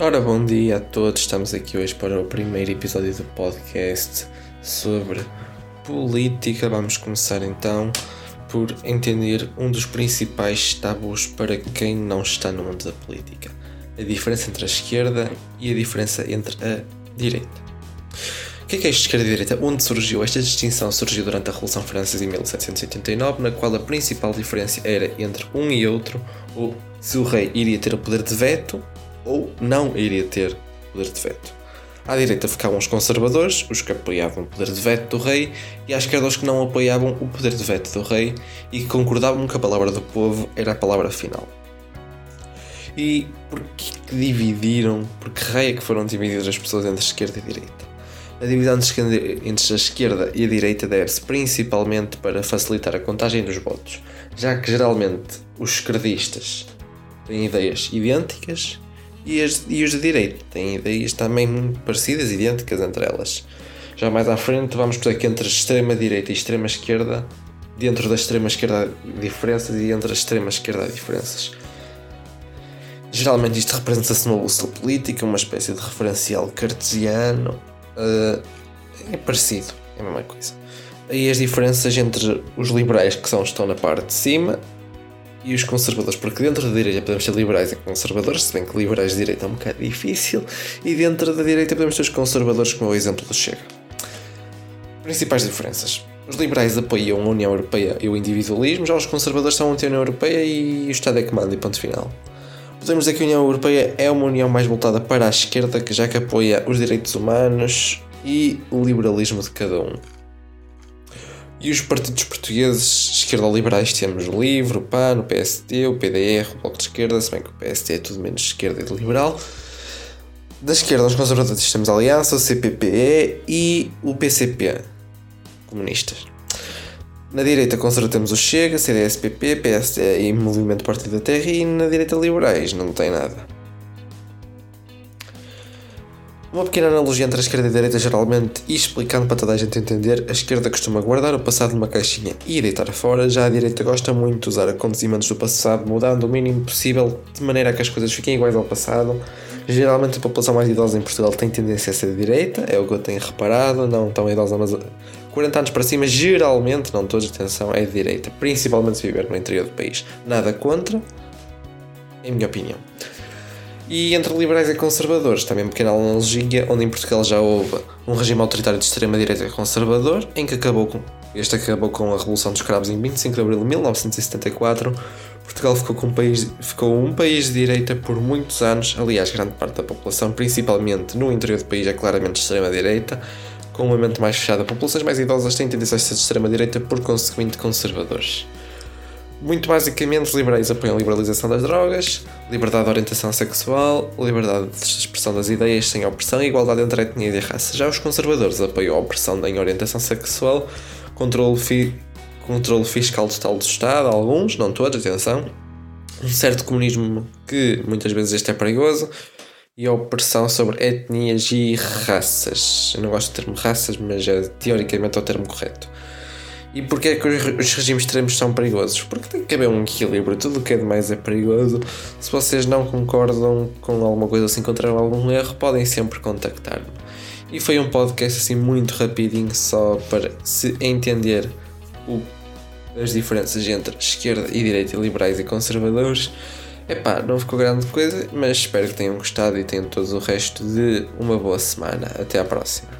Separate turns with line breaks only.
Ora, bom dia a todos. Estamos aqui hoje para o primeiro episódio do podcast sobre política. Vamos começar então por entender um dos principais tabus para quem não está no mundo da política: a diferença entre a esquerda e a diferença entre a direita. O que é, que é esquerda e direita? Onde surgiu? Esta distinção surgiu durante a Revolução Francesa em 1789, na qual a principal diferença era entre um e outro, ou se o rei iria ter o poder de veto ou não iria ter poder de veto. À direita ficavam os conservadores, os que apoiavam o poder de veto do rei, e à esquerda os que não apoiavam o poder de veto do rei e que concordavam que a palavra do povo era a palavra final. E porquê que dividiram? Porque rei é que foram divididas as pessoas entre esquerda e direita? A divisão entre a esquerda e a direita deve-se principalmente para facilitar a contagem dos votos, já que geralmente os esquerdistas têm ideias idênticas e, as, e os de direita têm ideias também muito parecidas, idênticas entre elas. Já mais à frente vamos por aqui entre extrema-direita e extrema-esquerda, dentro da extrema-esquerda há diferenças e entre a extrema-esquerda há diferenças. Geralmente isto representa-se numa bússola política, uma espécie de referencial cartesiano. Uh, é parecido, é a mesma coisa. Aí as diferenças entre os liberais que são, estão na parte de cima e os conservadores, porque dentro da direita podemos ter liberais e conservadores, se bem que liberais de direita é um bocado difícil, e dentro da direita podemos ter os conservadores, como é o exemplo do Chega. Principais diferenças. Os liberais apoiam a União Europeia e o individualismo, já os conservadores são a União Europeia e o Estado é que manda, e ponto final. Podemos dizer que a União Europeia é uma união mais voltada para a esquerda, que já que apoia os direitos humanos e o liberalismo de cada um. E os partidos portugueses esquerda-liberais temos o LIVRE, o PAN, o PSD, o PDR, o Bloco de Esquerda, se bem que o PSD é tudo menos esquerda e liberal. Da esquerda, os conservadores temos a Aliança, o CPPE e o PCP, comunistas. Na direita conservadora temos o Chega, CDS-PP, PSD e Movimento Partido da Terra e na direita liberais não tem nada. Uma pequena analogia entre a esquerda e a direita, geralmente, e explicando para toda a gente entender, a esquerda costuma guardar o passado numa caixinha e deitar fora, já a direita gosta muito de usar acontecimentos do passado, mudando o mínimo possível, de maneira a que as coisas fiquem iguais ao passado. Geralmente a população mais idosa em Portugal tem tendência a ser de direita, é o que eu tenho reparado, não tão idosa, mas 40 anos para cima, geralmente, não todos, atenção, é de direita, principalmente se viver no interior do país. Nada contra, em minha opinião. E entre liberais e conservadores, também uma pequena analogia, onde em Portugal já houve um regime autoritário de extrema-direita conservador, em que acabou com, este acabou com a Revolução dos Cravos em 25 de abril de 1974. Portugal ficou, com um país, ficou um país de direita por muitos anos, aliás, grande parte da população, principalmente no interior do país, é claramente de extrema-direita, com um momento mais fechado. Populações mais idosas têm tendência a ser de extrema-direita, por consequente, conservadores. Muito basicamente, liberais apoiam a liberalização das drogas, liberdade de orientação sexual, liberdade de expressão das ideias sem opressão e igualdade entre etnia e raça. Já os conservadores apoiam a opressão em orientação sexual, controle, fi controle fiscal total do Estado, alguns, não todos, atenção, um certo comunismo que muitas vezes este é perigoso, e a opressão sobre etnias e raças. Eu não gosto do termo raças, mas é teoricamente é o termo correto. E porquê é que os regimes extremos são perigosos? Porque tem que haver um equilíbrio, tudo o que é demais é perigoso. Se vocês não concordam com alguma coisa, se encontraram algum erro, podem sempre contactar-me. E foi um podcast assim muito rapidinho, só para se entender o, as diferenças entre esquerda e direita, liberais e conservadores. Epá, não ficou grande coisa, mas espero que tenham gostado e tenham todo o resto de uma boa semana. Até à próxima.